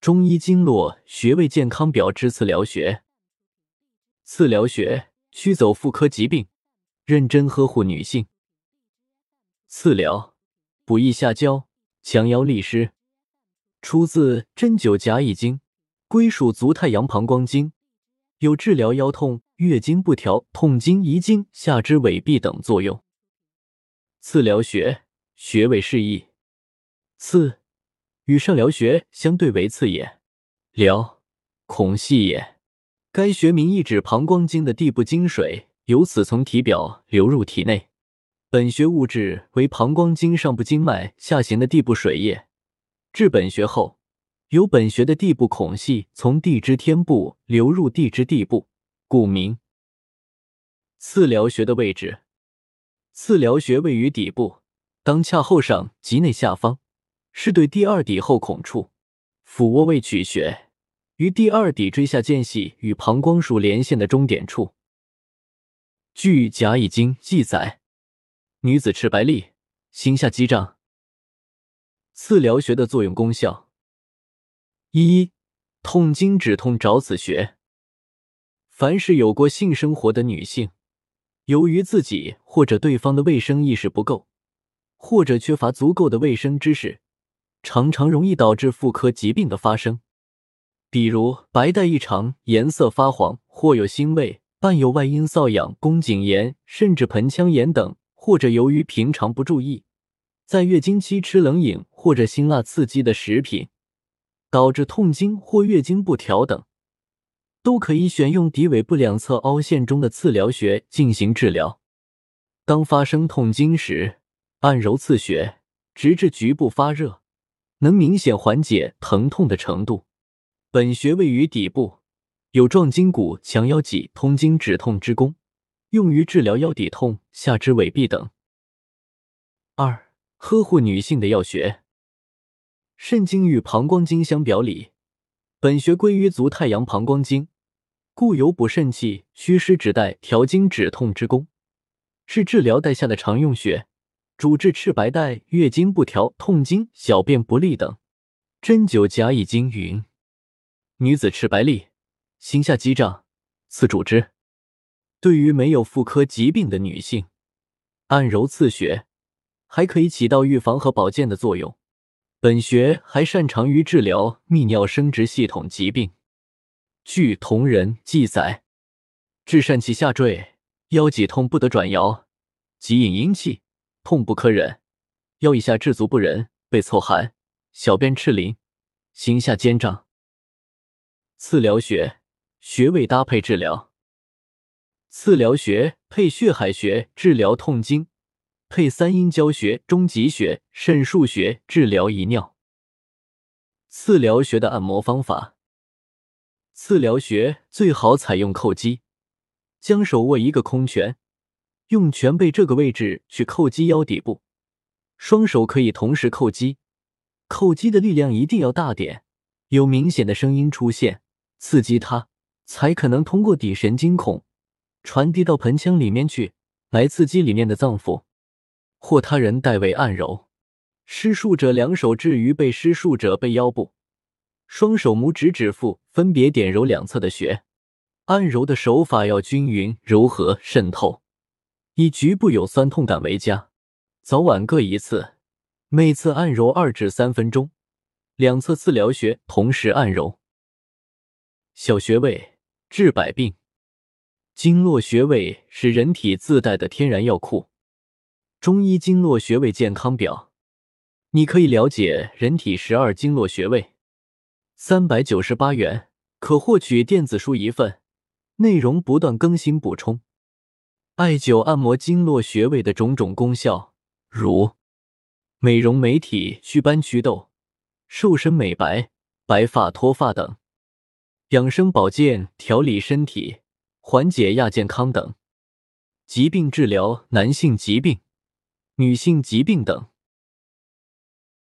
中医经络穴位健康表之次疗穴。次疗穴驱走妇科疾病，认真呵护女性。次疗补益下焦，强腰利湿。出自《针灸甲乙经》，归属足太阳膀胱经，有治疗腰痛、月经不调、痛经、遗精、下肢痿痹等作用。次疗穴穴位示意。次与上疗学相对为次也。疗孔隙也。该学名意指膀胱经的地部经水由此从体表流入体内。本学物质为膀胱经上部经脉下行的地部水液。至本穴后，由本穴的地部孔隙从地支天部流入地支地部，故名。次疗穴的位置，次疗穴位于底部，当髂后上及内下方，是对第二骶后孔处。俯卧位取穴，于第二骶椎下间隙与膀胱属连线的中点处。据《甲乙经》记载，女子赤白痢，心下积胀。次疗穴的作用功效：一、痛经止痛找此穴。凡是有过性生活的女性，由于自己或者对方的卫生意识不够，或者缺乏足够的卫生知识，常常容易导致妇科疾病的发生，比如白带异常、颜色发黄，或有腥味，伴有外阴瘙痒、宫颈炎，甚至盆腔炎等，或者由于平常不注意。在月经期吃冷饮或者辛辣刺激的食品，导致痛经或月经不调等，都可以选用骶尾部两侧凹陷中的次疗穴进行治疗。当发生痛经时，按揉次穴，直至局部发热，能明显缓解疼痛的程度。本穴位于底部，有壮筋骨、强腰脊、通经止痛之功，用于治疗腰底痛、下肢痿痹等。二。呵护女性的要穴，肾经与膀胱经相表里，本穴归于足太阳膀胱经，故有补肾气、祛湿止带、调经止痛之功，是治疗带下的常用穴，主治赤白带、月经不调、痛经、小便不利等。针灸甲乙经云：女子赤白痢，心下积胀，刺主之。对于没有妇科疾病的女性，按揉刺穴。还可以起到预防和保健的作用。本穴还擅长于治疗泌尿生殖系统疾病。据同人记载，治疝气下坠、腰脊痛不得转摇、即引阴气、痛不可忍、腰以下至足不仁、背凑寒、小便赤淋、心下肩胀。次疗穴穴位搭配治疗。次疗穴配血海穴治疗痛经。配三阴交穴、中极穴、肾腧穴治疗遗尿。次疗穴的按摩方法：次疗穴最好采用叩击，将手握一个空拳，用拳背这个位置去叩击腰底部，双手可以同时叩击，叩击的力量一定要大点，有明显的声音出现，刺激它，才可能通过底神经孔传递到盆腔里面去，来刺激里面的脏腑。或他人代为按揉，施术者两手置于被施术者背腰部，双手拇指指腹分别点揉两侧的穴，按揉的手法要均匀、柔和、渗透，以局部有酸痛感为佳。早晚各一次，每次按揉二至三分钟，两侧次疗穴同时按揉。小穴位治百病，经络穴位是人体自带的天然药库。中医经络穴位健康表，你可以了解人体十二经络穴位，三百九十八元可获取电子书一份，内容不断更新补充。艾灸按摩经络穴位的种种功效，如美容美体、祛斑祛痘、瘦身美白、白发脱发等；养生保健、调理身体、缓解亚健康等；疾病治疗、男性疾病。女性疾病等。